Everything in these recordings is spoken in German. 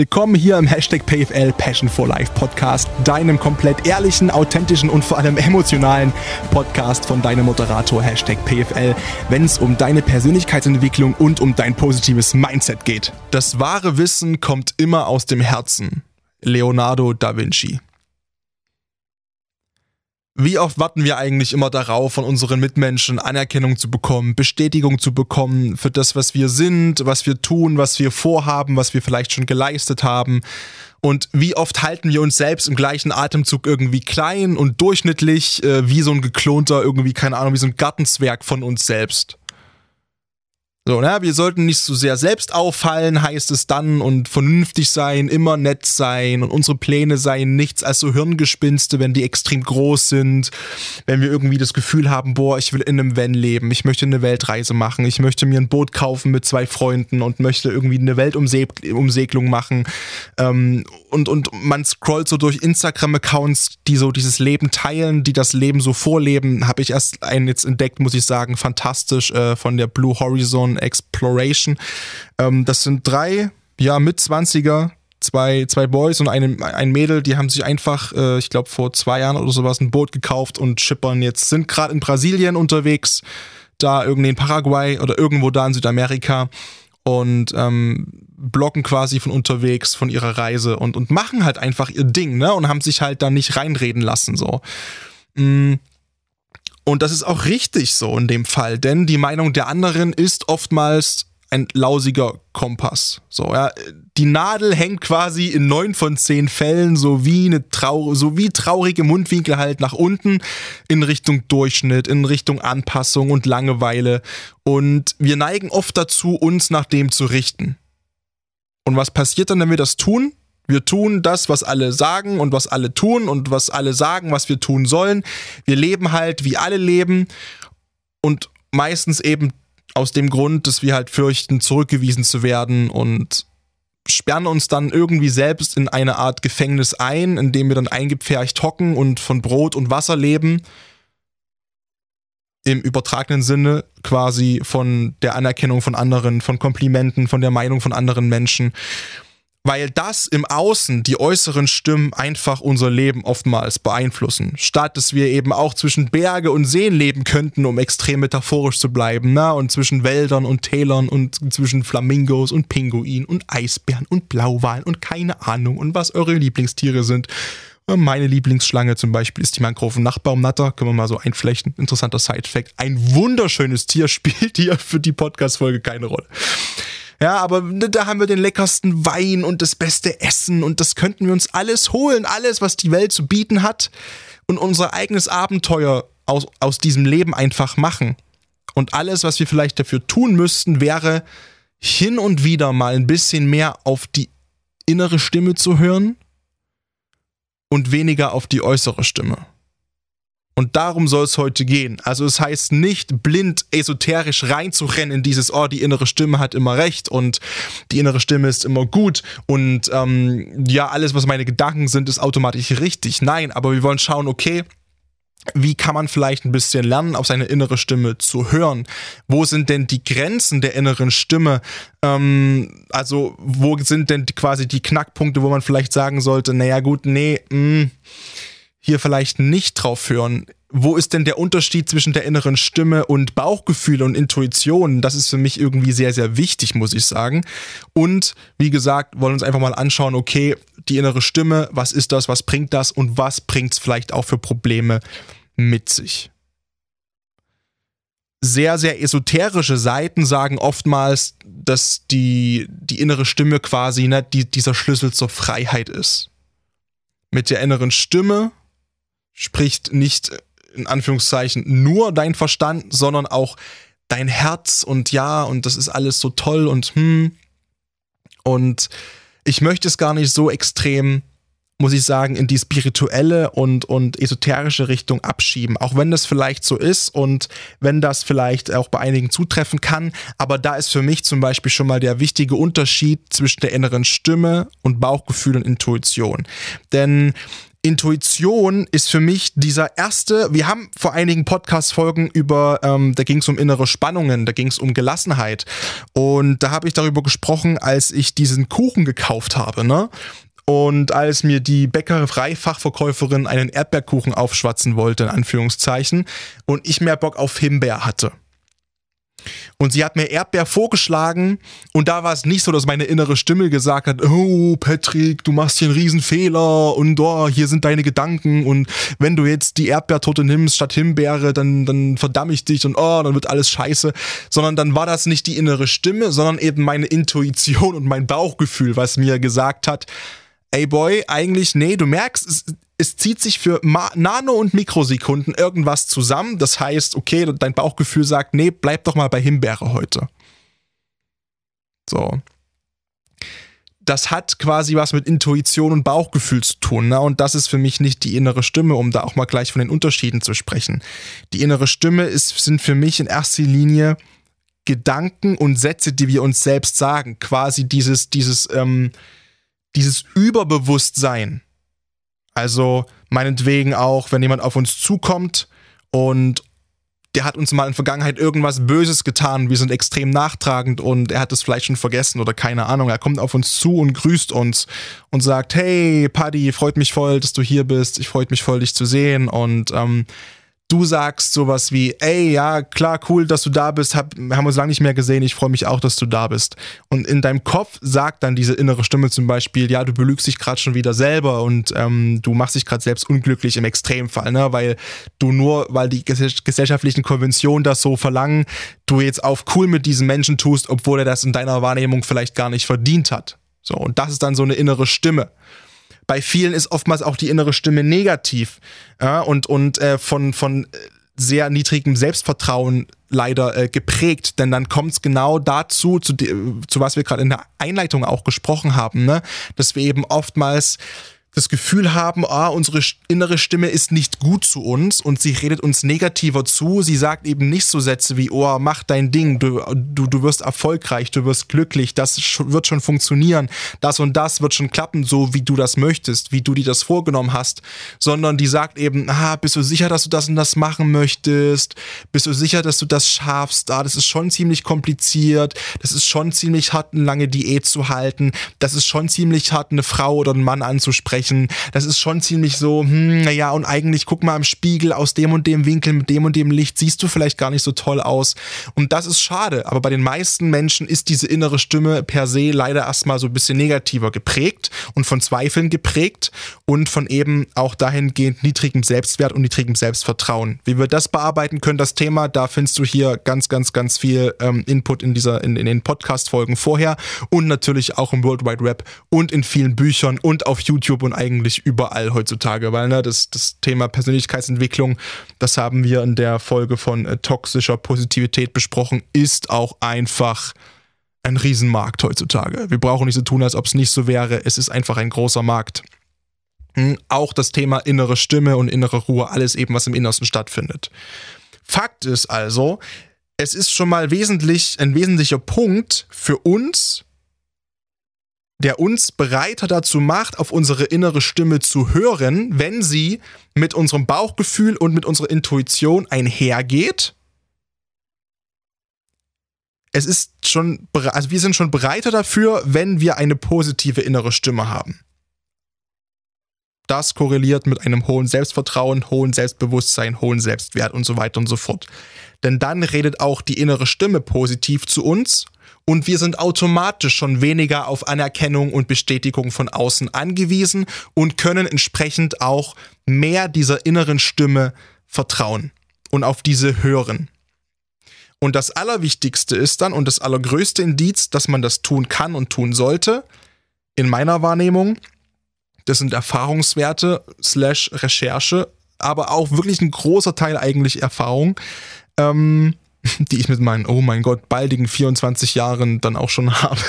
Willkommen hier im Hashtag PFL Passion for Life Podcast, deinem komplett ehrlichen, authentischen und vor allem emotionalen Podcast von deinem Moderator Hashtag PFL, wenn es um deine Persönlichkeitsentwicklung und um dein positives Mindset geht. Das wahre Wissen kommt immer aus dem Herzen. Leonardo da Vinci. Wie oft warten wir eigentlich immer darauf, von unseren Mitmenschen Anerkennung zu bekommen, Bestätigung zu bekommen für das, was wir sind, was wir tun, was wir vorhaben, was wir vielleicht schon geleistet haben? Und wie oft halten wir uns selbst im gleichen Atemzug irgendwie klein und durchschnittlich, äh, wie so ein geklonter, irgendwie, keine Ahnung, wie so ein Gartenzwerg von uns selbst? So, ne, wir sollten nicht so sehr selbst auffallen, heißt es dann, und vernünftig sein, immer nett sein und unsere Pläne seien nichts als so Hirngespinste, wenn die extrem groß sind, wenn wir irgendwie das Gefühl haben, boah, ich will in einem Van leben, ich möchte eine Weltreise machen, ich möchte mir ein Boot kaufen mit zwei Freunden und möchte irgendwie eine Weltumsegelung machen. Ähm, und, und man scrollt so durch Instagram-Accounts, die so dieses Leben teilen, die das Leben so vorleben, habe ich erst einen jetzt entdeckt, muss ich sagen, fantastisch, äh, von der Blue Horizon Exploration. Ähm, das sind drei, ja, Mitzwanziger, zwei, zwei Boys und eine, ein Mädel, die haben sich einfach, äh, ich glaube, vor zwei Jahren oder sowas ein Boot gekauft und schippern jetzt, sind gerade in Brasilien unterwegs, da irgendwie in Paraguay oder irgendwo da in Südamerika und ähm, blocken quasi von unterwegs, von ihrer Reise und, und machen halt einfach ihr Ding, ne? Und haben sich halt da nicht reinreden lassen, so. Mm. Und das ist auch richtig so in dem Fall, denn die Meinung der anderen ist oftmals ein lausiger Kompass. So, ja, die Nadel hängt quasi in neun von zehn Fällen so wie eine trau so wie traurige Mundwinkel halt nach unten in Richtung Durchschnitt, in Richtung Anpassung und Langeweile. Und wir neigen oft dazu, uns nach dem zu richten. Und was passiert dann, wenn wir das tun? Wir tun das, was alle sagen und was alle tun und was alle sagen, was wir tun sollen. Wir leben halt, wie alle leben und meistens eben aus dem Grund, dass wir halt fürchten, zurückgewiesen zu werden und sperren uns dann irgendwie selbst in eine Art Gefängnis ein, in dem wir dann eingepfercht hocken und von Brot und Wasser leben. Im übertragenen Sinne quasi von der Anerkennung von anderen, von Komplimenten, von der Meinung von anderen Menschen weil das im Außen, die äußeren Stimmen einfach unser Leben oftmals beeinflussen. Statt dass wir eben auch zwischen Berge und Seen leben könnten, um extrem metaphorisch zu bleiben, na, und zwischen Wäldern und Tälern und zwischen Flamingos und Pinguinen und Eisbären und Blauwalen und keine Ahnung und was eure Lieblingstiere sind. Meine Lieblingsschlange zum Beispiel ist die Mangroven-Nachtbaumnatter. Können wir mal so einflechten. Interessanter Side-Fact. Ein wunderschönes Tier spielt hier für die Podcast-Folge keine Rolle. Ja, aber da haben wir den leckersten Wein und das beste Essen und das könnten wir uns alles holen, alles, was die Welt zu bieten hat und unser eigenes Abenteuer aus, aus diesem Leben einfach machen. Und alles, was wir vielleicht dafür tun müssten, wäre hin und wieder mal ein bisschen mehr auf die innere Stimme zu hören und weniger auf die äußere Stimme. Und darum soll es heute gehen. Also es heißt nicht blind esoterisch reinzurennen in dieses, oh, die innere Stimme hat immer recht und die innere Stimme ist immer gut und ähm, ja, alles, was meine Gedanken sind, ist automatisch richtig. Nein, aber wir wollen schauen, okay, wie kann man vielleicht ein bisschen lernen, auf seine innere Stimme zu hören? Wo sind denn die Grenzen der inneren Stimme? Ähm, also, wo sind denn quasi die Knackpunkte, wo man vielleicht sagen sollte, naja, gut, nee, mh, mm, hier vielleicht nicht drauf hören. Wo ist denn der Unterschied zwischen der inneren Stimme und Bauchgefühl und Intuition? Das ist für mich irgendwie sehr, sehr wichtig, muss ich sagen. Und wie gesagt, wollen uns einfach mal anschauen, okay, die innere Stimme, was ist das, was bringt das und was bringt es vielleicht auch für Probleme mit sich? Sehr, sehr esoterische Seiten sagen oftmals, dass die, die innere Stimme quasi ne, die, dieser Schlüssel zur Freiheit ist. Mit der inneren Stimme spricht nicht in Anführungszeichen nur dein Verstand, sondern auch dein Herz und ja, und das ist alles so toll und hm. Und ich möchte es gar nicht so extrem, muss ich sagen, in die spirituelle und, und esoterische Richtung abschieben. Auch wenn das vielleicht so ist und wenn das vielleicht auch bei einigen zutreffen kann. Aber da ist für mich zum Beispiel schon mal der wichtige Unterschied zwischen der inneren Stimme und Bauchgefühl und Intuition. Denn Intuition ist für mich dieser erste, wir haben vor einigen Podcast-Folgen über, ähm, da ging es um innere Spannungen, da ging es um Gelassenheit. Und da habe ich darüber gesprochen, als ich diesen Kuchen gekauft habe, ne? Und als mir die Bäckerei-Fachverkäuferin einen Erdbeerkuchen aufschwatzen wollte, in Anführungszeichen, und ich mehr Bock auf Himbeer hatte. Und sie hat mir Erdbeer vorgeschlagen und da war es nicht so, dass meine innere Stimme gesagt hat, oh Patrick, du machst hier einen Riesenfehler und oh, hier sind deine Gedanken und wenn du jetzt die Erdbeertorte nimmst statt Himbeere, dann, dann verdamm ich dich und oh, dann wird alles scheiße. Sondern dann war das nicht die innere Stimme, sondern eben meine Intuition und mein Bauchgefühl, was mir gesagt hat, ey Boy, eigentlich, nee, du merkst, es, es zieht sich für Nano- und Mikrosekunden irgendwas zusammen. Das heißt, okay, dein Bauchgefühl sagt, nee, bleib doch mal bei Himbeere heute. So. Das hat quasi was mit Intuition und Bauchgefühl zu tun. Ne? Und das ist für mich nicht die innere Stimme, um da auch mal gleich von den Unterschieden zu sprechen. Die innere Stimme ist, sind für mich in erster Linie Gedanken und Sätze, die wir uns selbst sagen. Quasi dieses, dieses, ähm, dieses Überbewusstsein. Also meinetwegen auch, wenn jemand auf uns zukommt und der hat uns mal in Vergangenheit irgendwas Böses getan, wir sind extrem nachtragend und er hat es vielleicht schon vergessen oder keine Ahnung. Er kommt auf uns zu und grüßt uns und sagt, hey Paddy, freut mich voll, dass du hier bist, ich freut mich voll, dich zu sehen und ähm, du sagst sowas wie, ey, ja, klar, cool, dass du da bist, hab, haben uns lange nicht mehr gesehen, ich freue mich auch, dass du da bist. Und in deinem Kopf sagt dann diese innere Stimme zum Beispiel, ja, du belügst dich gerade schon wieder selber und ähm, du machst dich gerade selbst unglücklich im Extremfall, ne? weil du nur, weil die gesellschaftlichen Konventionen das so verlangen, du jetzt auf cool mit diesem Menschen tust, obwohl er das in deiner Wahrnehmung vielleicht gar nicht verdient hat. So, und das ist dann so eine innere Stimme bei vielen ist oftmals auch die innere Stimme negativ ja, und, und äh, von, von sehr niedrigem Selbstvertrauen leider äh, geprägt, denn dann kommt es genau dazu, zu, zu was wir gerade in der Einleitung auch gesprochen haben, ne? dass wir eben oftmals das Gefühl haben, ah, unsere innere Stimme ist nicht gut zu uns und sie redet uns negativer zu. Sie sagt eben nicht so Sätze wie, oh, mach dein Ding, du, du, du wirst erfolgreich, du wirst glücklich, das wird schon funktionieren, das und das wird schon klappen, so wie du das möchtest, wie du dir das vorgenommen hast, sondern die sagt eben, ah, bist du sicher, dass du das und das machen möchtest? Bist du sicher, dass du das schaffst? Ah, das ist schon ziemlich kompliziert, das ist schon ziemlich hart, eine lange Diät zu halten, das ist schon ziemlich hart, eine Frau oder einen Mann anzusprechen sprechen. Das ist schon ziemlich so, hm, naja, und eigentlich guck mal im Spiegel aus dem und dem Winkel mit dem und dem Licht siehst du vielleicht gar nicht so toll aus. Und das ist schade. Aber bei den meisten Menschen ist diese innere Stimme per se leider erstmal so ein bisschen negativer geprägt und von Zweifeln geprägt und von eben auch dahingehend niedrigem Selbstwert und niedrigem Selbstvertrauen. Wie wir das bearbeiten können, das Thema, da findest du hier ganz, ganz, ganz viel ähm, Input in dieser, in, in den Podcast-Folgen vorher und natürlich auch im World Wide Web und in vielen Büchern und auf YouTube und und eigentlich überall heutzutage, weil ne, das, das Thema Persönlichkeitsentwicklung, das haben wir in der Folge von äh, toxischer Positivität besprochen, ist auch einfach ein Riesenmarkt heutzutage. Wir brauchen nicht so tun, als ob es nicht so wäre. Es ist einfach ein großer Markt. Hm, auch das Thema innere Stimme und innere Ruhe, alles eben, was im Innersten stattfindet. Fakt ist also, es ist schon mal wesentlich, ein wesentlicher Punkt für uns, der uns bereiter dazu macht, auf unsere innere Stimme zu hören, wenn sie mit unserem Bauchgefühl und mit unserer Intuition einhergeht. Es ist schon, also wir sind schon bereiter dafür, wenn wir eine positive innere Stimme haben. Das korreliert mit einem hohen Selbstvertrauen, hohen Selbstbewusstsein, hohen Selbstwert und so weiter und so fort. Denn dann redet auch die innere Stimme positiv zu uns und wir sind automatisch schon weniger auf Anerkennung und Bestätigung von außen angewiesen und können entsprechend auch mehr dieser inneren Stimme vertrauen und auf diese hören. Und das Allerwichtigste ist dann und das allergrößte Indiz, dass man das tun kann und tun sollte, in meiner Wahrnehmung, das sind Erfahrungswerte slash Recherche, aber auch wirklich ein großer Teil eigentlich Erfahrung. Ähm, die ich mit meinen, oh mein Gott, baldigen 24 Jahren dann auch schon habe,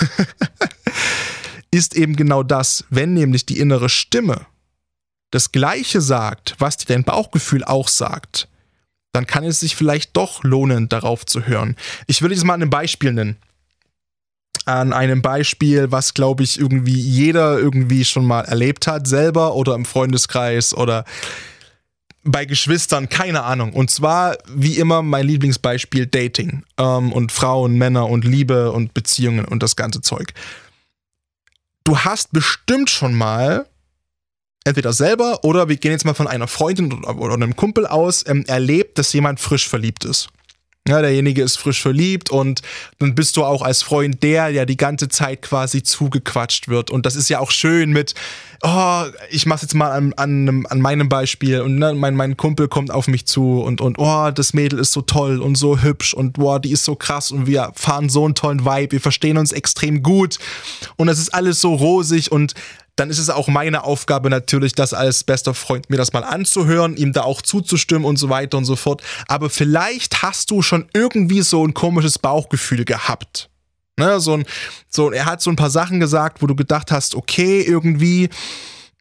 ist eben genau das, wenn nämlich die innere Stimme das Gleiche sagt, was dir dein Bauchgefühl auch sagt, dann kann es sich vielleicht doch lohnen, darauf zu hören. Ich will jetzt mal ein Beispiel nennen. an einem Beispiel, was glaube ich irgendwie jeder irgendwie schon mal erlebt hat, selber oder im Freundeskreis oder bei Geschwistern, keine Ahnung. Und zwar, wie immer, mein Lieblingsbeispiel Dating ähm, und Frauen, Männer und Liebe und Beziehungen und das ganze Zeug. Du hast bestimmt schon mal entweder selber oder wir gehen jetzt mal von einer Freundin oder einem Kumpel aus, ähm, erlebt, dass jemand frisch verliebt ist. Ja, derjenige ist frisch verliebt und dann bist du auch als Freund der, der die ganze Zeit quasi zugequatscht wird. Und das ist ja auch schön mit, oh, ich mach's jetzt mal an, an, an meinem Beispiel und ne, mein, mein Kumpel kommt auf mich zu und, und oh, das Mädel ist so toll und so hübsch und boah, die ist so krass und wir fahren so einen tollen Vibe, wir verstehen uns extrem gut und es ist alles so rosig und dann ist es auch meine Aufgabe natürlich, das als bester Freund mir das mal anzuhören, ihm da auch zuzustimmen und so weiter und so fort. Aber vielleicht hast du schon irgendwie so ein komisches Bauchgefühl gehabt. Ne, so ein, so, er hat so ein paar Sachen gesagt, wo du gedacht hast, okay, irgendwie,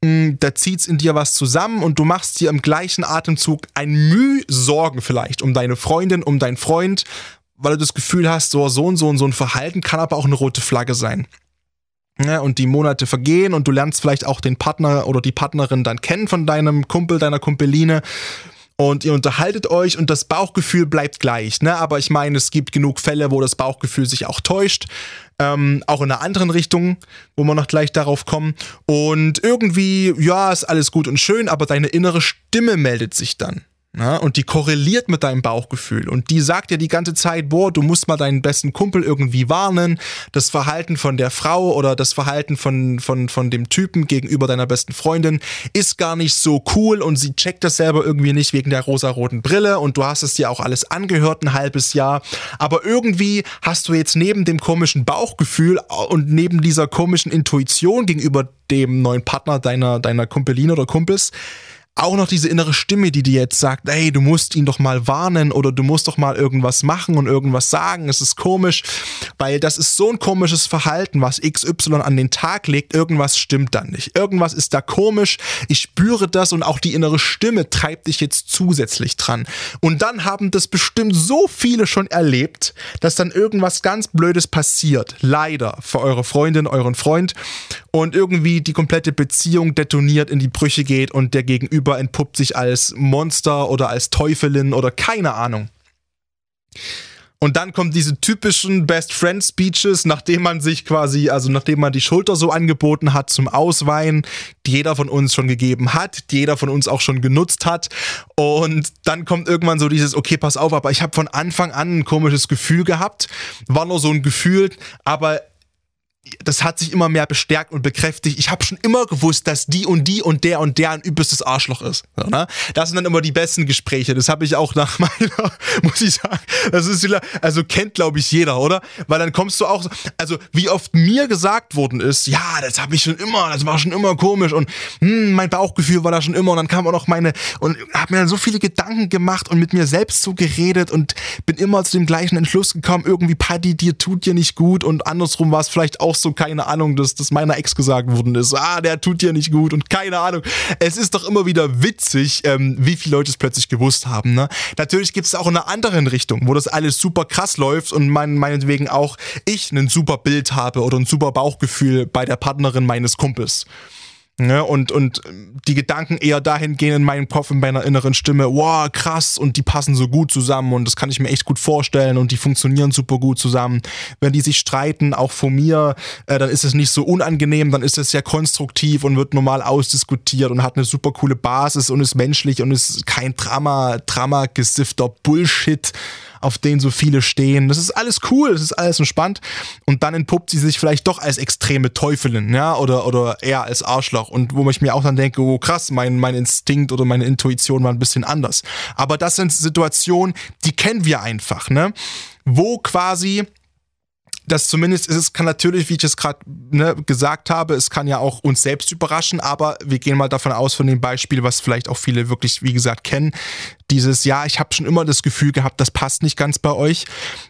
mh, hm, da zieht's in dir was zusammen und du machst dir im gleichen Atemzug ein Mühe Sorgen vielleicht um deine Freundin, um deinen Freund, weil du das Gefühl hast, so, so und so und so ein Verhalten kann aber auch eine rote Flagge sein. Ja, und die Monate vergehen und du lernst vielleicht auch den Partner oder die Partnerin dann kennen von deinem Kumpel, deiner Kumpeline und ihr unterhaltet euch und das Bauchgefühl bleibt gleich. Ne? Aber ich meine, es gibt genug Fälle, wo das Bauchgefühl sich auch täuscht. Ähm, auch in einer anderen Richtung, wo wir noch gleich darauf kommen. Und irgendwie, ja, ist alles gut und schön, aber deine innere Stimme meldet sich dann. Ja, und die korreliert mit deinem Bauchgefühl. Und die sagt dir die ganze Zeit, boah, du musst mal deinen besten Kumpel irgendwie warnen. Das Verhalten von der Frau oder das Verhalten von, von, von dem Typen gegenüber deiner besten Freundin ist gar nicht so cool und sie checkt das selber irgendwie nicht wegen der rosaroten Brille und du hast es dir auch alles angehört ein halbes Jahr. Aber irgendwie hast du jetzt neben dem komischen Bauchgefühl und neben dieser komischen Intuition gegenüber dem neuen Partner deiner, deiner Kumpelin oder Kumpels, auch noch diese innere Stimme, die dir jetzt sagt, ey, du musst ihn doch mal warnen oder du musst doch mal irgendwas machen und irgendwas sagen. Es ist komisch, weil das ist so ein komisches Verhalten, was XY an den Tag legt. Irgendwas stimmt dann nicht. Irgendwas ist da komisch. Ich spüre das und auch die innere Stimme treibt dich jetzt zusätzlich dran. Und dann haben das bestimmt so viele schon erlebt, dass dann irgendwas ganz Blödes passiert. Leider für eure Freundin, euren Freund. Und irgendwie die komplette Beziehung detoniert, in die Brüche geht und der Gegenüber Gegenüber entpuppt sich als Monster oder als Teufelin oder keine Ahnung. Und dann kommen diese typischen Best Friend Speeches, nachdem man sich quasi, also nachdem man die Schulter so angeboten hat zum Ausweinen, die jeder von uns schon gegeben hat, die jeder von uns auch schon genutzt hat. Und dann kommt irgendwann so dieses, okay, pass auf, aber ich habe von Anfang an ein komisches Gefühl gehabt. War nur so ein Gefühl, aber das hat sich immer mehr bestärkt und bekräftigt. Ich habe schon immer gewusst, dass die und die und der und der ein übelstes Arschloch ist. So, ne? Das sind dann immer die besten Gespräche. Das habe ich auch nach meiner, muss ich sagen, das ist wieder, also kennt glaube ich jeder, oder? Weil dann kommst du auch, also wie oft mir gesagt worden ist, ja, das habe ich schon immer, das war schon immer komisch und hm, mein Bauchgefühl war da schon immer und dann kam auch noch meine und habe mir dann so viele Gedanken gemacht und mit mir selbst so geredet und bin immer zu dem gleichen Entschluss gekommen, irgendwie Paddy, dir tut dir nicht gut und andersrum war es vielleicht auch so, keine Ahnung, dass das meiner Ex gesagt worden ist. Ah, der tut dir nicht gut und keine Ahnung. Es ist doch immer wieder witzig, ähm, wie viele Leute es plötzlich gewusst haben. Ne? Natürlich gibt es auch in einer anderen Richtung, wo das alles super krass läuft und mein, meinetwegen auch ich ein super Bild habe oder ein super Bauchgefühl bei der Partnerin meines Kumpels. Ne, und, und die Gedanken eher dahin gehen in meinem Kopf, in meiner inneren Stimme, wow, krass, und die passen so gut zusammen und das kann ich mir echt gut vorstellen und die funktionieren super gut zusammen. Wenn die sich streiten, auch von mir, äh, dann ist es nicht so unangenehm, dann ist es sehr konstruktiv und wird normal ausdiskutiert und hat eine super coole Basis und ist menschlich und ist kein Drama, Drama gesifter Bullshit auf den so viele stehen. Das ist alles cool, das ist alles entspannt. Und dann entpuppt sie sich vielleicht doch als extreme Teufelin, ja, oder, oder eher als Arschloch. Und wo ich mir auch dann denke, oh krass, mein, mein Instinkt oder meine Intuition war ein bisschen anders. Aber das sind Situationen, die kennen wir einfach, ne? Wo quasi das zumindest ist es kann natürlich, wie ich es gerade ne, gesagt habe, es kann ja auch uns selbst überraschen, aber wir gehen mal davon aus von dem Beispiel, was vielleicht auch viele wirklich, wie gesagt, kennen. Dieses, ja, ich habe schon immer das Gefühl gehabt, das passt nicht ganz bei euch.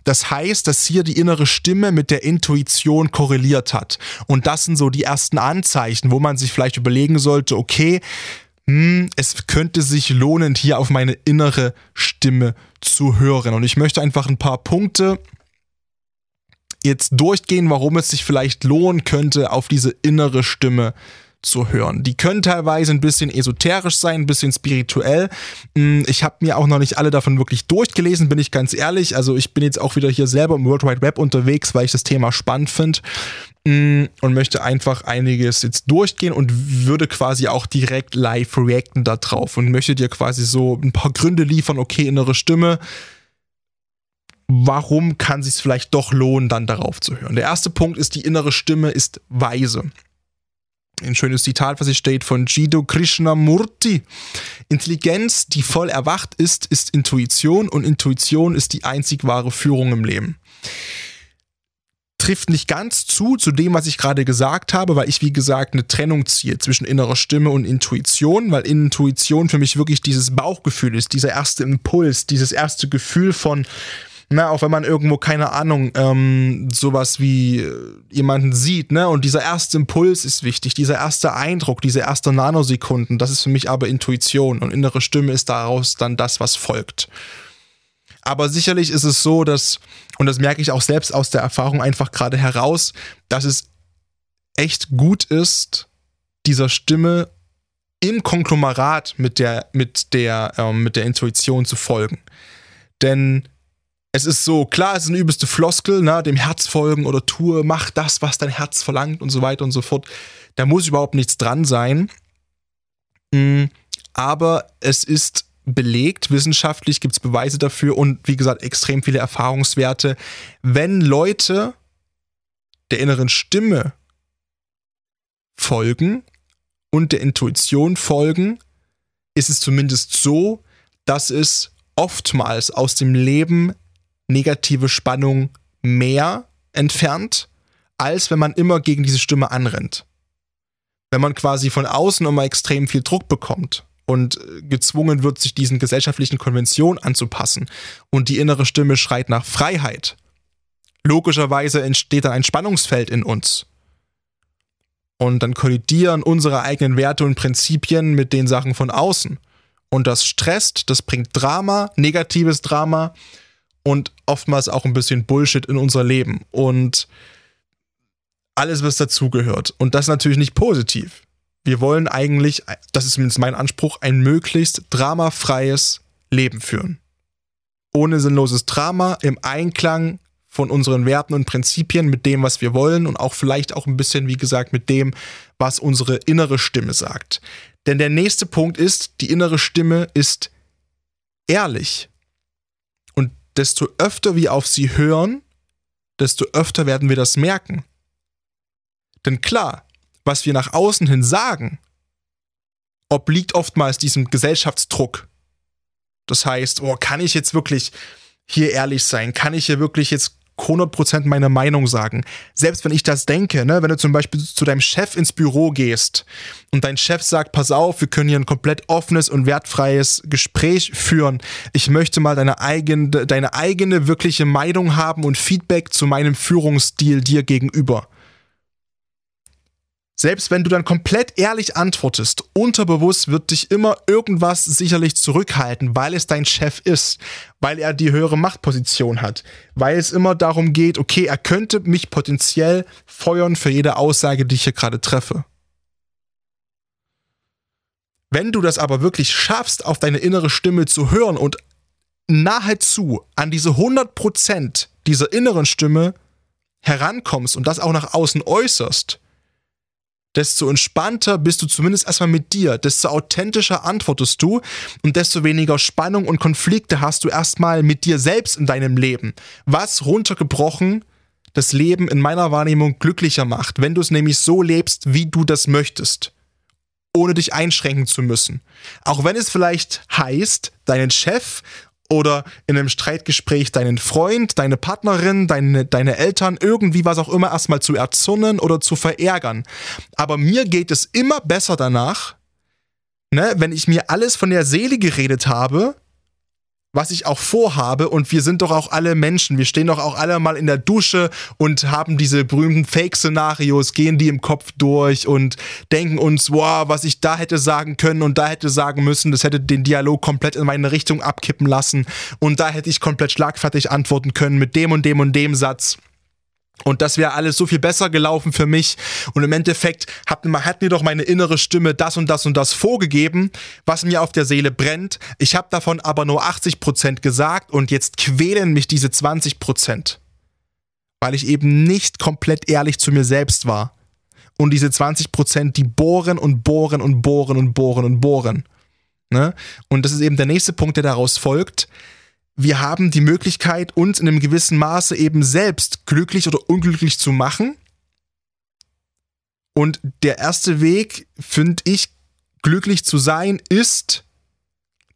Das heißt, dass hier die innere Stimme mit der Intuition korreliert hat. Und das sind so die ersten Anzeichen, wo man sich vielleicht überlegen sollte, okay, hm, es könnte sich lohnen, hier auf meine innere Stimme zu hören. Und ich möchte einfach ein paar Punkte jetzt durchgehen, warum es sich vielleicht lohnen könnte, auf diese innere Stimme zu hören. Die können teilweise ein bisschen esoterisch sein, ein bisschen spirituell. Hm, ich habe mir auch noch nicht alle davon wirklich durchgelesen, bin ich ganz ehrlich. Also ich bin jetzt auch wieder hier selber im World Wide Web unterwegs, weil ich das Thema spannend finde hm, und möchte einfach einiges jetzt durchgehen und würde quasi auch direkt live reacten da drauf und möchte dir quasi so ein paar Gründe liefern, okay, innere Stimme, warum kann sich vielleicht doch lohnen, dann darauf zu hören. Der erste Punkt ist, die innere Stimme ist weise ein schönes Zitat, was hier steht von Jido Krishnamurti. Intelligenz, die voll erwacht ist, ist Intuition und Intuition ist die einzig wahre Führung im Leben. Trifft nicht ganz zu, zu dem, was ich gerade gesagt habe, weil ich, wie gesagt, eine Trennung ziehe zwischen innerer Stimme und Intuition, weil Intuition für mich wirklich dieses Bauchgefühl ist, dieser erste Impuls, dieses erste Gefühl von, na, auch wenn man irgendwo, keine Ahnung, ähm, sowas wie äh, jemanden sieht, ne, und dieser erste Impuls ist wichtig, dieser erste Eindruck, diese erste Nanosekunden, das ist für mich aber Intuition und innere Stimme ist daraus dann das, was folgt. Aber sicherlich ist es so, dass, und das merke ich auch selbst aus der Erfahrung einfach gerade heraus, dass es echt gut ist, dieser Stimme im Konglomerat mit der, mit der, ähm, mit der Intuition zu folgen. Denn es ist so, klar, es ist eine übelste Floskel, ne, dem Herz folgen oder tue, mach das, was dein Herz verlangt und so weiter und so fort. Da muss überhaupt nichts dran sein. Mm, aber es ist belegt, wissenschaftlich gibt es Beweise dafür und wie gesagt, extrem viele Erfahrungswerte. Wenn Leute der inneren Stimme folgen und der Intuition folgen, ist es zumindest so, dass es oftmals aus dem Leben negative Spannung mehr entfernt, als wenn man immer gegen diese Stimme anrennt. Wenn man quasi von außen immer extrem viel Druck bekommt und äh, gezwungen wird, sich diesen gesellschaftlichen Konventionen anzupassen und die innere Stimme schreit nach Freiheit, logischerweise entsteht dann ein Spannungsfeld in uns. Und dann kollidieren unsere eigenen Werte und Prinzipien mit den Sachen von außen. Und das stresst, das bringt Drama, negatives Drama und oftmals auch ein bisschen Bullshit in unser Leben und alles, was dazugehört. Und das natürlich nicht positiv. Wir wollen eigentlich, das ist zumindest mein Anspruch, ein möglichst dramafreies Leben führen. Ohne sinnloses Drama, im Einklang von unseren Werten und Prinzipien, mit dem, was wir wollen und auch vielleicht auch ein bisschen, wie gesagt, mit dem, was unsere innere Stimme sagt. Denn der nächste Punkt ist, die innere Stimme ist ehrlich desto öfter wir auf sie hören, desto öfter werden wir das merken. Denn klar, was wir nach außen hin sagen, obliegt oftmals diesem Gesellschaftsdruck. Das heißt, oh, kann ich jetzt wirklich hier ehrlich sein? Kann ich hier wirklich jetzt 100% meine Meinung sagen. Selbst wenn ich das denke, ne, wenn du zum Beispiel zu deinem Chef ins Büro gehst und dein Chef sagt, pass auf, wir können hier ein komplett offenes und wertfreies Gespräch führen. Ich möchte mal deine eigene, deine eigene wirkliche Meinung haben und Feedback zu meinem Führungsstil dir gegenüber. Selbst wenn du dann komplett ehrlich antwortest, unterbewusst wird dich immer irgendwas sicherlich zurückhalten, weil es dein Chef ist, weil er die höhere Machtposition hat, weil es immer darum geht, okay, er könnte mich potenziell feuern für jede Aussage, die ich hier gerade treffe. Wenn du das aber wirklich schaffst, auf deine innere Stimme zu hören und nahezu an diese 100% dieser inneren Stimme herankommst und das auch nach außen äußerst, desto entspannter bist du zumindest erstmal mit dir, desto authentischer antwortest du und desto weniger Spannung und Konflikte hast du erstmal mit dir selbst in deinem Leben. Was runtergebrochen das Leben in meiner Wahrnehmung glücklicher macht, wenn du es nämlich so lebst, wie du das möchtest ohne dich einschränken zu müssen. Auch wenn es vielleicht heißt, deinen Chef oder in einem Streitgespräch deinen Freund, deine Partnerin, deine, deine Eltern, irgendwie was auch immer erstmal zu erzürnen oder zu verärgern. Aber mir geht es immer besser danach, ne, wenn ich mir alles von der Seele geredet habe was ich auch vorhabe. Und wir sind doch auch alle Menschen, wir stehen doch auch alle mal in der Dusche und haben diese berühmten Fake-Szenarios, gehen die im Kopf durch und denken uns, wow, was ich da hätte sagen können und da hätte sagen müssen, das hätte den Dialog komplett in meine Richtung abkippen lassen. Und da hätte ich komplett schlagfertig antworten können mit dem und dem und dem Satz. Und das wäre alles so viel besser gelaufen für mich. Und im Endeffekt hat, hat, mir doch meine innere Stimme das und das und das vorgegeben, was mir auf der Seele brennt. Ich habe davon aber nur 80% gesagt und jetzt quälen mich diese 20%. Weil ich eben nicht komplett ehrlich zu mir selbst war. Und diese 20%, die bohren und bohren und bohren und bohren und bohren. Ne? Und das ist eben der nächste Punkt, der daraus folgt wir haben die Möglichkeit, uns in einem gewissen Maße eben selbst glücklich oder unglücklich zu machen. Und der erste Weg, finde ich, glücklich zu sein, ist,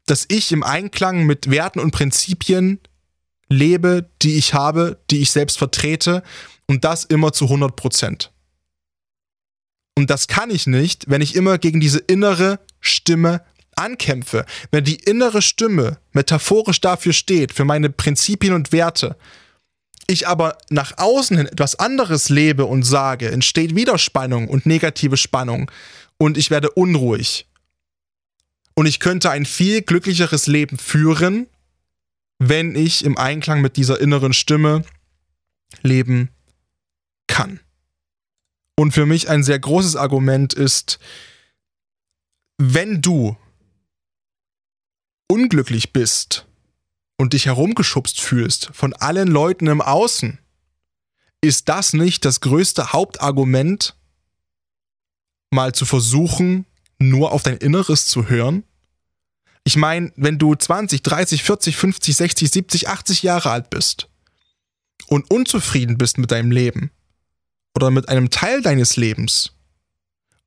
dass ich im Einklang mit Werten und Prinzipien lebe, die ich habe, die ich selbst vertrete und das immer zu 100 Prozent. Und das kann ich nicht, wenn ich immer gegen diese innere Stimme ankämpfe, wenn die innere Stimme metaphorisch dafür steht, für meine Prinzipien und Werte, ich aber nach außen hin etwas anderes lebe und sage, entsteht wieder Spannung und negative Spannung und ich werde unruhig. Und ich könnte ein viel glücklicheres Leben führen, wenn ich im Einklang mit dieser inneren Stimme leben kann. Und für mich ein sehr großes Argument ist, wenn du unglücklich bist und dich herumgeschubst fühlst von allen Leuten im Außen, ist das nicht das größte Hauptargument, mal zu versuchen, nur auf dein Inneres zu hören? Ich meine, wenn du 20, 30, 40, 50, 60, 70, 80 Jahre alt bist und unzufrieden bist mit deinem Leben oder mit einem Teil deines Lebens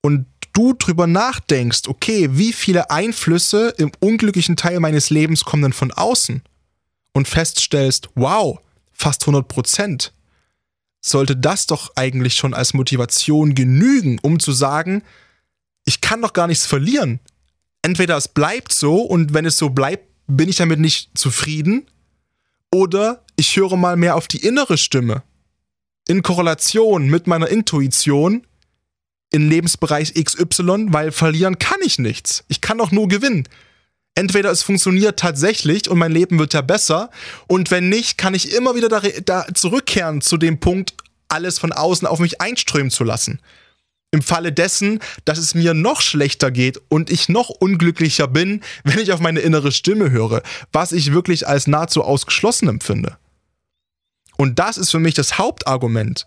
und du drüber nachdenkst, okay, wie viele Einflüsse im unglücklichen Teil meines Lebens kommen denn von außen und feststellst, wow, fast 100 Prozent, sollte das doch eigentlich schon als Motivation genügen, um zu sagen, ich kann doch gar nichts verlieren. Entweder es bleibt so und wenn es so bleibt, bin ich damit nicht zufrieden, oder ich höre mal mehr auf die innere Stimme. In Korrelation mit meiner Intuition in Lebensbereich XY, weil verlieren kann ich nichts. Ich kann doch nur gewinnen. Entweder es funktioniert tatsächlich und mein Leben wird ja besser, und wenn nicht, kann ich immer wieder da, da zurückkehren zu dem Punkt, alles von außen auf mich einströmen zu lassen. Im Falle dessen, dass es mir noch schlechter geht und ich noch unglücklicher bin, wenn ich auf meine innere Stimme höre, was ich wirklich als nahezu ausgeschlossen empfinde. Und das ist für mich das Hauptargument.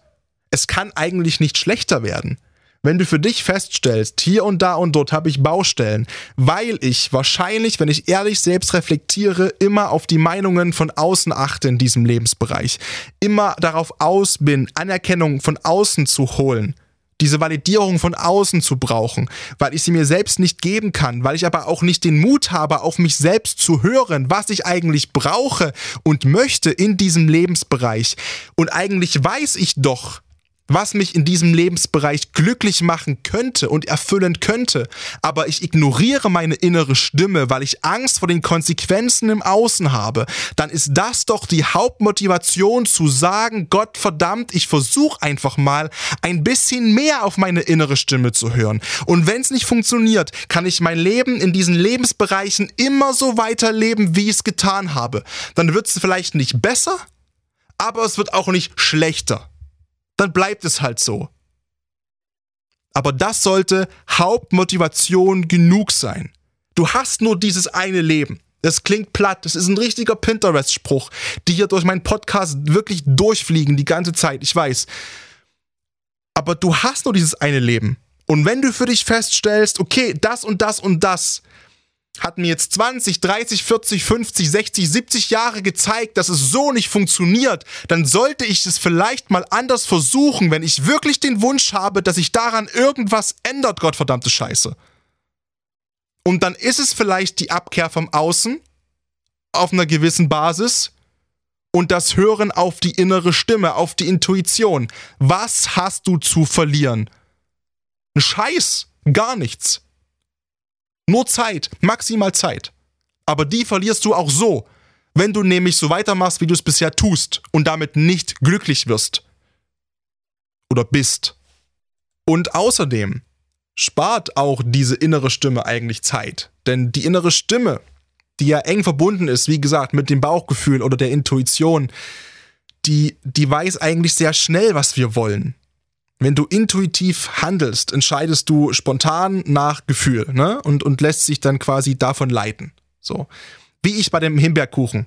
Es kann eigentlich nicht schlechter werden wenn du für dich feststellst, hier und da und dort habe ich Baustellen, weil ich wahrscheinlich, wenn ich ehrlich selbst reflektiere, immer auf die Meinungen von außen achte in diesem Lebensbereich, immer darauf aus bin, Anerkennung von außen zu holen, diese Validierung von außen zu brauchen, weil ich sie mir selbst nicht geben kann, weil ich aber auch nicht den Mut habe, auf mich selbst zu hören, was ich eigentlich brauche und möchte in diesem Lebensbereich. Und eigentlich weiß ich doch, was mich in diesem Lebensbereich glücklich machen könnte und erfüllen könnte, aber ich ignoriere meine innere Stimme, weil ich Angst vor den Konsequenzen im Außen habe, dann ist das doch die Hauptmotivation zu sagen, Gott verdammt, ich versuche einfach mal ein bisschen mehr auf meine innere Stimme zu hören. Und wenn es nicht funktioniert, kann ich mein Leben in diesen Lebensbereichen immer so weiterleben, wie ich es getan habe. Dann wird es vielleicht nicht besser, aber es wird auch nicht schlechter dann bleibt es halt so. Aber das sollte Hauptmotivation genug sein. Du hast nur dieses eine Leben. Das klingt platt, das ist ein richtiger Pinterest-Spruch, die hier durch meinen Podcast wirklich durchfliegen die ganze Zeit, ich weiß. Aber du hast nur dieses eine Leben. Und wenn du für dich feststellst, okay, das und das und das hat mir jetzt 20, 30, 40, 50, 60, 70 Jahre gezeigt, dass es so nicht funktioniert, dann sollte ich es vielleicht mal anders versuchen, wenn ich wirklich den Wunsch habe, dass sich daran irgendwas ändert, Gottverdammte Scheiße. Und dann ist es vielleicht die Abkehr vom Außen auf einer gewissen Basis und das Hören auf die innere Stimme, auf die Intuition. Was hast du zu verlieren? Ein Scheiß, gar nichts. Nur Zeit, maximal Zeit. Aber die verlierst du auch so, wenn du nämlich so weitermachst, wie du es bisher tust und damit nicht glücklich wirst. Oder bist. Und außerdem spart auch diese innere Stimme eigentlich Zeit. Denn die innere Stimme, die ja eng verbunden ist, wie gesagt, mit dem Bauchgefühl oder der Intuition, die, die weiß eigentlich sehr schnell, was wir wollen. Wenn du intuitiv handelst, entscheidest du spontan nach Gefühl ne? und, und lässt sich dann quasi davon leiten. So. Wie ich bei dem Himbeerkuchen.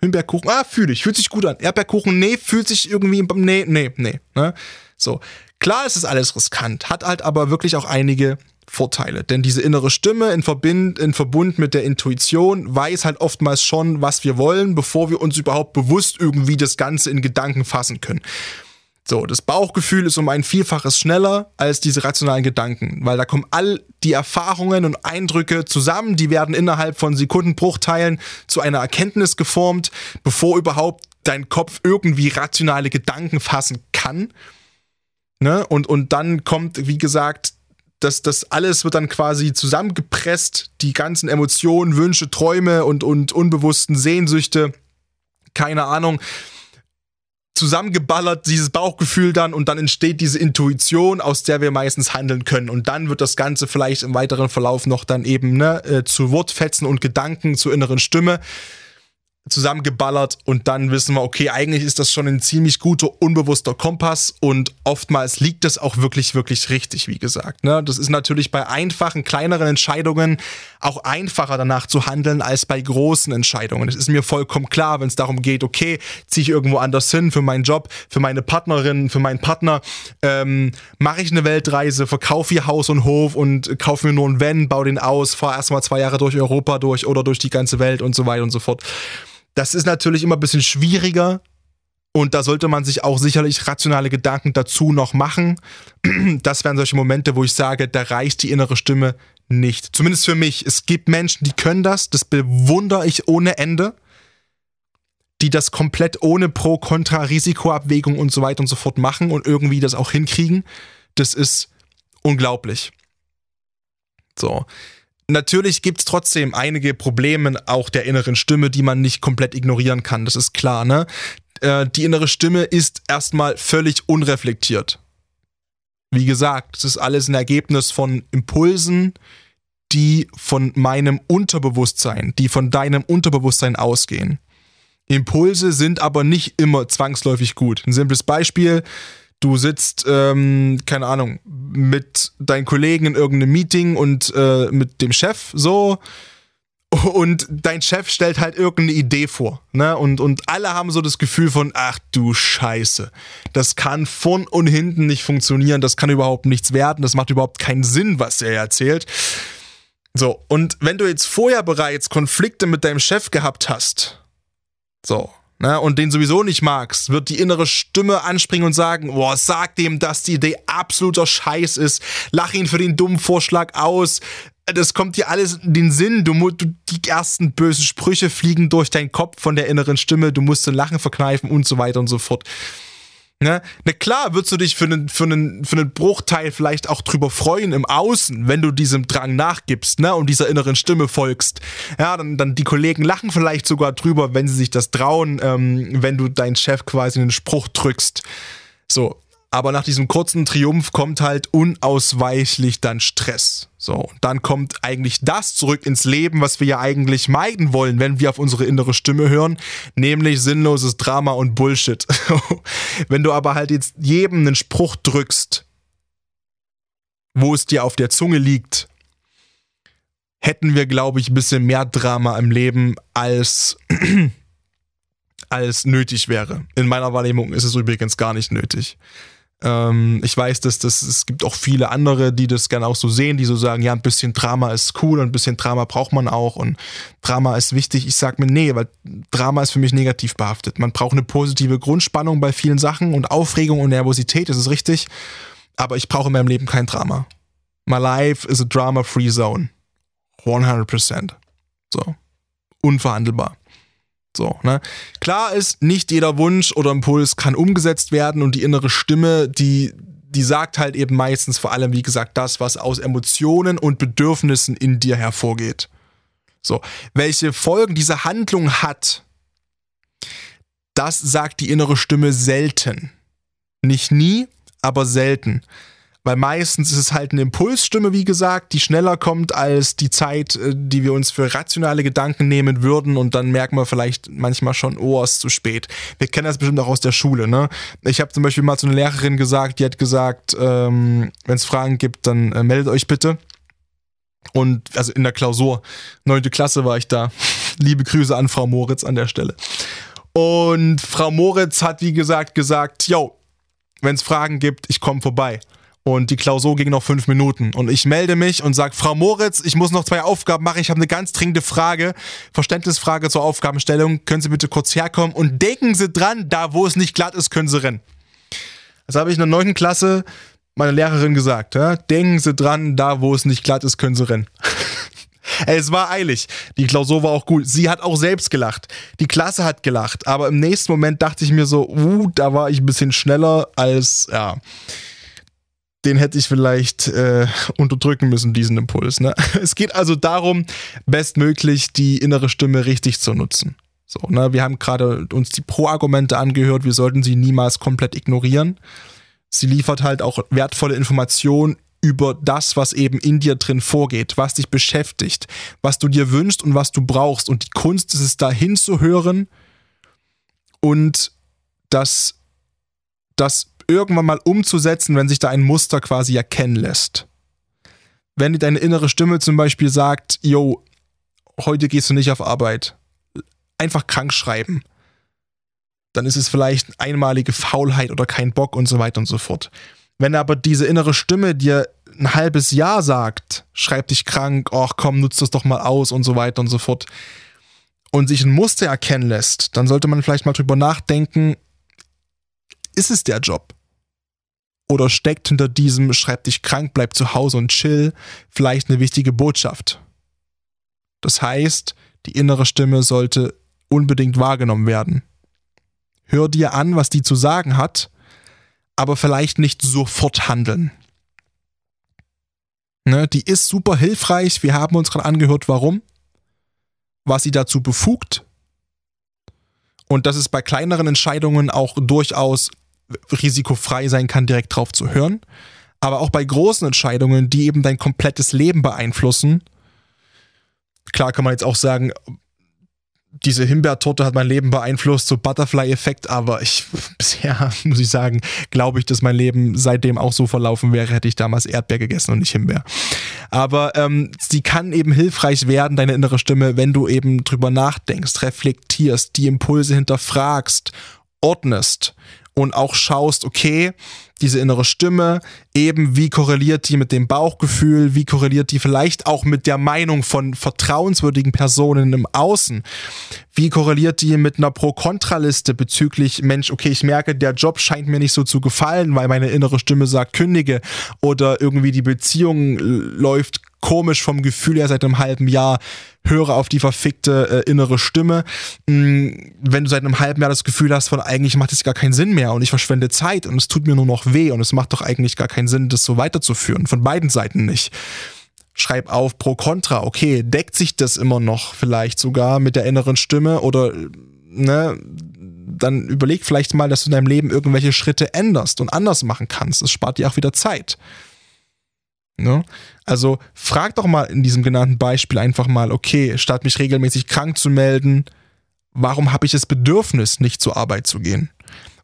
Himbeerkuchen, ah, fühle ich, fühlt sich gut an. Erdbeerkuchen, nee, fühlt sich irgendwie, nee, nee, nee. Ne? So. Klar ist es alles riskant, hat halt aber wirklich auch einige Vorteile. Denn diese innere Stimme in, Verbind, in Verbund mit der Intuition weiß halt oftmals schon, was wir wollen, bevor wir uns überhaupt bewusst irgendwie das Ganze in Gedanken fassen können. So, das Bauchgefühl ist um ein Vielfaches schneller als diese rationalen Gedanken, weil da kommen all die Erfahrungen und Eindrücke zusammen, die werden innerhalb von Sekundenbruchteilen zu einer Erkenntnis geformt, bevor überhaupt dein Kopf irgendwie rationale Gedanken fassen kann. Ne? Und, und dann kommt, wie gesagt, das, das alles wird dann quasi zusammengepresst, die ganzen Emotionen, Wünsche, Träume und, und unbewussten Sehnsüchte, keine Ahnung, zusammengeballert, dieses Bauchgefühl dann und dann entsteht diese Intuition, aus der wir meistens handeln können. Und dann wird das Ganze vielleicht im weiteren Verlauf noch dann eben ne, äh, zu Wortfetzen und Gedanken, zur inneren Stimme zusammengeballert und dann wissen wir, okay, eigentlich ist das schon ein ziemlich guter, unbewusster Kompass und oftmals liegt es auch wirklich, wirklich richtig, wie gesagt. Ne? Das ist natürlich bei einfachen, kleineren Entscheidungen auch einfacher danach zu handeln als bei großen Entscheidungen. Es ist mir vollkommen klar, wenn es darum geht, okay, ziehe ich irgendwo anders hin für meinen Job, für meine Partnerin, für meinen Partner, ähm, mache ich eine Weltreise, verkaufe ihr Haus und Hof und kaufe mir nur einen Van, baue den aus, fahre erstmal zwei Jahre durch Europa durch oder durch die ganze Welt und so weiter und so fort. Das ist natürlich immer ein bisschen schwieriger und da sollte man sich auch sicherlich rationale Gedanken dazu noch machen. Das wären solche Momente, wo ich sage, da reicht die innere Stimme nicht. Zumindest für mich. Es gibt Menschen, die können das, das bewundere ich ohne Ende, die das komplett ohne Pro, Contra, Risikoabwägung und so weiter und so fort machen und irgendwie das auch hinkriegen. Das ist unglaublich. So. Natürlich gibt es trotzdem einige Probleme auch der inneren Stimme, die man nicht komplett ignorieren kann. Das ist klar, ne? Äh, die innere Stimme ist erstmal völlig unreflektiert. Wie gesagt, es ist alles ein Ergebnis von Impulsen, die von meinem Unterbewusstsein, die von deinem Unterbewusstsein ausgehen. Impulse sind aber nicht immer zwangsläufig gut. Ein simples Beispiel, du sitzt, ähm, keine Ahnung, mit deinen Kollegen in irgendeinem Meeting und äh, mit dem Chef so und dein Chef stellt halt irgendeine Idee vor, ne? Und, und alle haben so das Gefühl von, ach du Scheiße, das kann von und hinten nicht funktionieren, das kann überhaupt nichts werden, das macht überhaupt keinen Sinn, was er erzählt. So, und wenn du jetzt vorher bereits Konflikte mit deinem Chef gehabt hast, so, ne, und den sowieso nicht magst, wird die innere Stimme anspringen und sagen, boah, sag dem, dass die Idee absoluter Scheiß ist, lach ihn für den dummen Vorschlag aus, das kommt dir alles in den Sinn, du, du die ersten bösen Sprüche fliegen durch deinen Kopf von der inneren Stimme, du musst ein Lachen verkneifen und so weiter und so fort. Ne? Na klar, würdest du dich für einen, für, für Bruchteil vielleicht auch drüber freuen im Außen, wenn du diesem Drang nachgibst ne? und dieser inneren Stimme folgst. Ja, dann, dann die Kollegen lachen vielleicht sogar drüber, wenn sie sich das trauen, ähm, wenn du deinen Chef quasi einen Spruch drückst. So, aber nach diesem kurzen Triumph kommt halt unausweichlich dann Stress. So, dann kommt eigentlich das zurück ins Leben, was wir ja eigentlich meiden wollen, wenn wir auf unsere innere Stimme hören, nämlich sinnloses Drama und Bullshit. wenn du aber halt jetzt jedem einen Spruch drückst, wo es dir auf der Zunge liegt, hätten wir, glaube ich, ein bisschen mehr Drama im Leben als als nötig wäre. In meiner Wahrnehmung ist es übrigens gar nicht nötig. Ähm, ich weiß, dass das, es gibt auch viele andere, die das gerne auch so sehen, die so sagen, ja, ein bisschen Drama ist cool und ein bisschen Drama braucht man auch und Drama ist wichtig. Ich sag mir, nee, weil Drama ist für mich negativ behaftet. Man braucht eine positive Grundspannung bei vielen Sachen und Aufregung und Nervosität, das ist richtig. Aber ich brauche in meinem Leben kein Drama. My life is a drama-free zone. 100%. So. Unverhandelbar. So, ne? Klar ist, nicht jeder Wunsch oder Impuls kann umgesetzt werden und die innere Stimme, die, die sagt halt eben meistens vor allem, wie gesagt, das, was aus Emotionen und Bedürfnissen in dir hervorgeht. So, welche Folgen diese Handlung hat, das sagt die innere Stimme selten. Nicht nie, aber selten. Weil meistens ist es halt eine Impulsstimme, wie gesagt, die schneller kommt als die Zeit, äh, die wir uns für rationale Gedanken nehmen würden und dann merken wir vielleicht manchmal schon, oh, es ist zu spät. Wir kennen das bestimmt auch aus der Schule, ne? Ich habe zum Beispiel mal zu einer Lehrerin gesagt, die hat gesagt, ähm, wenn es Fragen gibt, dann äh, meldet euch bitte. Und also in der Klausur, neunte Klasse war ich da. Liebe Grüße an Frau Moritz an der Stelle. Und Frau Moritz hat, wie gesagt, gesagt, yo, wenn es Fragen gibt, ich komme vorbei. Und die Klausur ging noch fünf Minuten. Und ich melde mich und sage, Frau Moritz, ich muss noch zwei Aufgaben machen. Ich habe eine ganz dringende Frage, Verständnisfrage zur Aufgabenstellung. Können Sie bitte kurz herkommen und denken Sie dran, da wo es nicht glatt ist, können Sie rennen. Das habe ich in der neunten Klasse meiner Lehrerin gesagt. Ja? Denken Sie dran, da wo es nicht glatt ist, können Sie rennen. es war eilig. Die Klausur war auch gut. Sie hat auch selbst gelacht. Die Klasse hat gelacht. Aber im nächsten Moment dachte ich mir so, uh, da war ich ein bisschen schneller als, ja den hätte ich vielleicht äh, unterdrücken müssen, diesen Impuls. Ne? Es geht also darum, bestmöglich die innere Stimme richtig zu nutzen. So, ne? Wir haben gerade uns die Pro-Argumente angehört, wir sollten sie niemals komplett ignorieren. Sie liefert halt auch wertvolle Informationen über das, was eben in dir drin vorgeht, was dich beschäftigt, was du dir wünschst und was du brauchst. Und die Kunst ist es, da hinzuhören und das, das irgendwann mal umzusetzen, wenn sich da ein Muster quasi erkennen lässt. Wenn dir deine innere Stimme zum Beispiel sagt, yo, heute gehst du nicht auf Arbeit, einfach krank schreiben, dann ist es vielleicht einmalige Faulheit oder kein Bock und so weiter und so fort. Wenn aber diese innere Stimme dir ein halbes Jahr sagt, schreib dich krank, ach komm, nutz das doch mal aus und so weiter und so fort, und sich ein Muster erkennen lässt, dann sollte man vielleicht mal drüber nachdenken, ist es der Job? Oder steckt hinter diesem Schreib dich krank, bleib zu Hause und chill vielleicht eine wichtige Botschaft? Das heißt, die innere Stimme sollte unbedingt wahrgenommen werden. Hör dir an, was die zu sagen hat, aber vielleicht nicht sofort handeln. Ne, die ist super hilfreich. Wir haben uns gerade angehört, warum, was sie dazu befugt. Und dass es bei kleineren Entscheidungen auch durchaus risikofrei sein kann, direkt drauf zu hören. Aber auch bei großen Entscheidungen, die eben dein komplettes Leben beeinflussen. Klar kann man jetzt auch sagen, diese Himbeertorte hat mein Leben beeinflusst, so Butterfly-Effekt, aber ich, bisher muss ich sagen, glaube ich, dass mein Leben seitdem auch so verlaufen wäre, hätte ich damals Erdbeer gegessen und nicht Himbeer. Aber ähm, sie kann eben hilfreich werden, deine innere Stimme, wenn du eben drüber nachdenkst, reflektierst, die Impulse hinterfragst, ordnest und auch schaust, okay, diese innere Stimme, eben wie korreliert die mit dem Bauchgefühl, wie korreliert die vielleicht auch mit der Meinung von vertrauenswürdigen Personen im Außen, wie korreliert die mit einer Pro-Kontra-Liste bezüglich, Mensch, okay, ich merke, der Job scheint mir nicht so zu gefallen, weil meine innere Stimme sagt, kündige oder irgendwie die Beziehung läuft komisch vom Gefühl her seit einem halben Jahr, höre auf die verfickte äh, innere Stimme. Mhm, wenn du seit einem halben Jahr das Gefühl hast, von eigentlich macht es gar keinen Sinn mehr und ich verschwende Zeit und es tut mir nur noch weh und es macht doch eigentlich gar keinen Sinn, das so weiterzuführen. Von beiden Seiten nicht. Schreib auf pro contra. Okay, deckt sich das immer noch vielleicht sogar mit der inneren Stimme oder ne, dann überleg vielleicht mal, dass du in deinem Leben irgendwelche Schritte änderst und anders machen kannst. Es spart dir auch wieder Zeit. Ne? Also frag doch mal in diesem genannten Beispiel einfach mal, okay, statt mich regelmäßig krank zu melden, warum habe ich das Bedürfnis, nicht zur Arbeit zu gehen?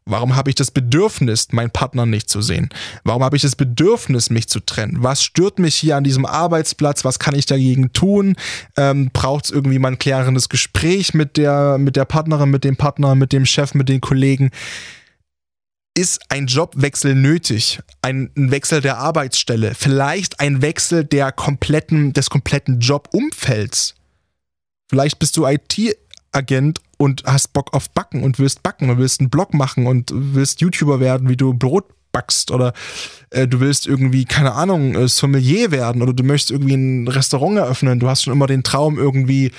Warum habe ich das Bedürfnis, meinen Partner nicht zu sehen? Warum habe ich das Bedürfnis, mich zu trennen? Was stört mich hier an diesem Arbeitsplatz? Was kann ich dagegen tun? Ähm, Braucht es irgendwie mal ein klärendes Gespräch mit der, mit der Partnerin, mit dem Partner, mit dem Chef, mit den Kollegen? ist ein Jobwechsel nötig, ein, Wechsel der Arbeitsstelle, vielleicht ein Wechsel der kompletten, des kompletten Jobumfelds. Vielleicht bist du IT-Agent und hast Bock auf Backen und willst backen und willst einen Blog machen und willst YouTuber werden, wie du Brot backst oder äh, du willst irgendwie, keine Ahnung, äh, Sommelier werden oder du möchtest irgendwie ein Restaurant eröffnen. Du hast schon immer den Traum, irgendwie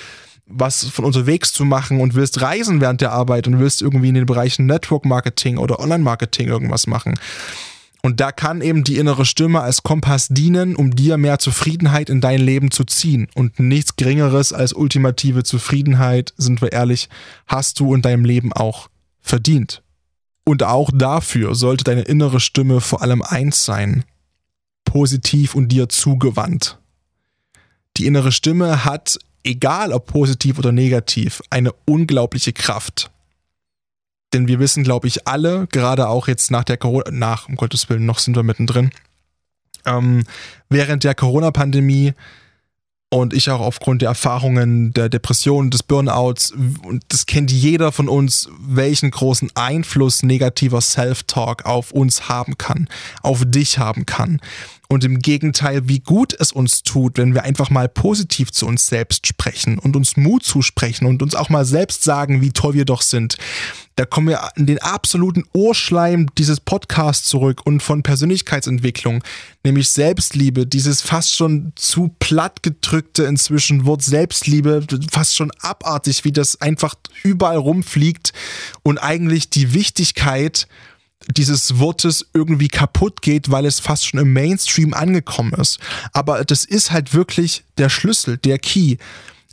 was von unterwegs zu machen und willst reisen während der Arbeit und willst irgendwie in den Bereichen Network Marketing oder Online Marketing irgendwas machen. Und da kann eben die innere Stimme als Kompass dienen, um dir mehr Zufriedenheit in dein Leben zu ziehen. Und nichts Geringeres als ultimative Zufriedenheit, sind wir ehrlich, hast du in deinem Leben auch verdient. Und auch dafür sollte deine innere Stimme vor allem eins sein. positiv und dir zugewandt. Die innere Stimme hat, egal ob positiv oder negativ, eine unglaubliche Kraft. Denn wir wissen, glaube ich, alle, gerade auch jetzt nach der Corona, nach, um Gottes Willen, noch sind wir mittendrin, ähm, während der Corona-Pandemie und ich auch aufgrund der Erfahrungen der Depression, des Burnouts, und das kennt jeder von uns, welchen großen Einfluss negativer Self-Talk auf uns haben kann, auf dich haben kann. Und im Gegenteil, wie gut es uns tut, wenn wir einfach mal positiv zu uns selbst sprechen und uns Mut zusprechen und uns auch mal selbst sagen, wie toll wir doch sind. Da kommen wir in den absoluten Urschleim dieses Podcasts zurück und von Persönlichkeitsentwicklung, nämlich Selbstliebe, dieses fast schon zu platt gedrückte inzwischen Wort Selbstliebe, fast schon abartig, wie das einfach überall rumfliegt und eigentlich die Wichtigkeit dieses Wortes irgendwie kaputt geht, weil es fast schon im Mainstream angekommen ist. Aber das ist halt wirklich der Schlüssel, der Key.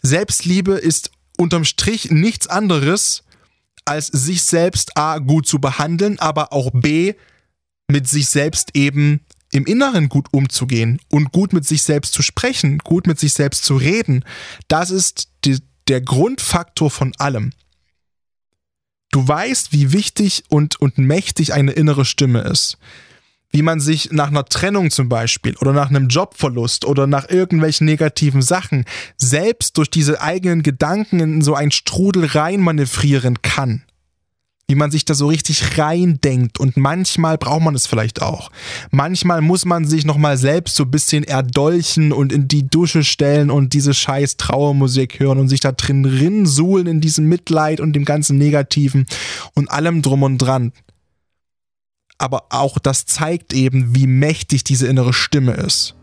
Selbstliebe ist unterm Strich nichts anderes, als sich selbst A gut zu behandeln, aber auch B mit sich selbst eben im Inneren gut umzugehen und gut mit sich selbst zu sprechen, gut mit sich selbst zu reden. Das ist die, der Grundfaktor von allem. Du weißt, wie wichtig und, und mächtig eine innere Stimme ist. Wie man sich nach einer Trennung zum Beispiel oder nach einem Jobverlust oder nach irgendwelchen negativen Sachen selbst durch diese eigenen Gedanken in so ein Strudel reinmanövrieren kann wie man sich da so richtig reindenkt und manchmal braucht man es vielleicht auch. Manchmal muss man sich nochmal selbst so ein bisschen erdolchen und in die Dusche stellen und diese scheiß Trauermusik hören und sich da drin rinsuhlen in diesem Mitleid und dem ganzen Negativen und allem drum und dran. Aber auch das zeigt eben, wie mächtig diese innere Stimme ist.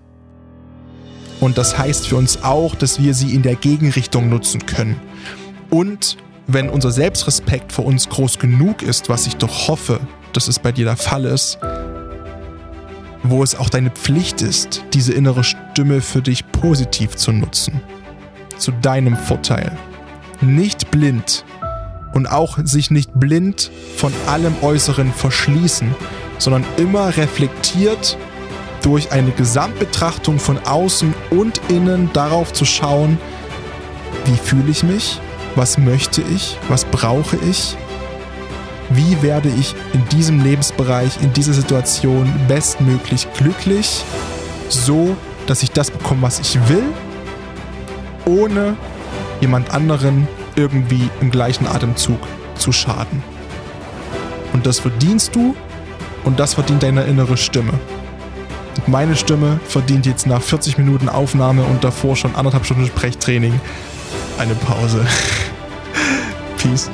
Und das heißt für uns auch, dass wir sie in der Gegenrichtung nutzen können. Und wenn unser Selbstrespekt vor uns groß genug ist, was ich doch hoffe, dass es bei dir der Fall ist, wo es auch deine Pflicht ist, diese innere Stimme für dich positiv zu nutzen. Zu deinem Vorteil. Nicht blind und auch sich nicht blind von allem Äußeren verschließen, sondern immer reflektiert durch eine Gesamtbetrachtung von außen und innen darauf zu schauen, wie fühle ich mich, was möchte ich? Was brauche ich? Wie werde ich in diesem Lebensbereich, in dieser Situation bestmöglich glücklich, so dass ich das bekomme, was ich will, ohne jemand anderen irgendwie im gleichen Atemzug zu schaden. Und das verdienst du und das verdient deine innere Stimme. Und meine Stimme verdient jetzt nach 40 Minuten Aufnahme und davor schon anderthalb Stunden Sprechtraining eine Pause. Peace.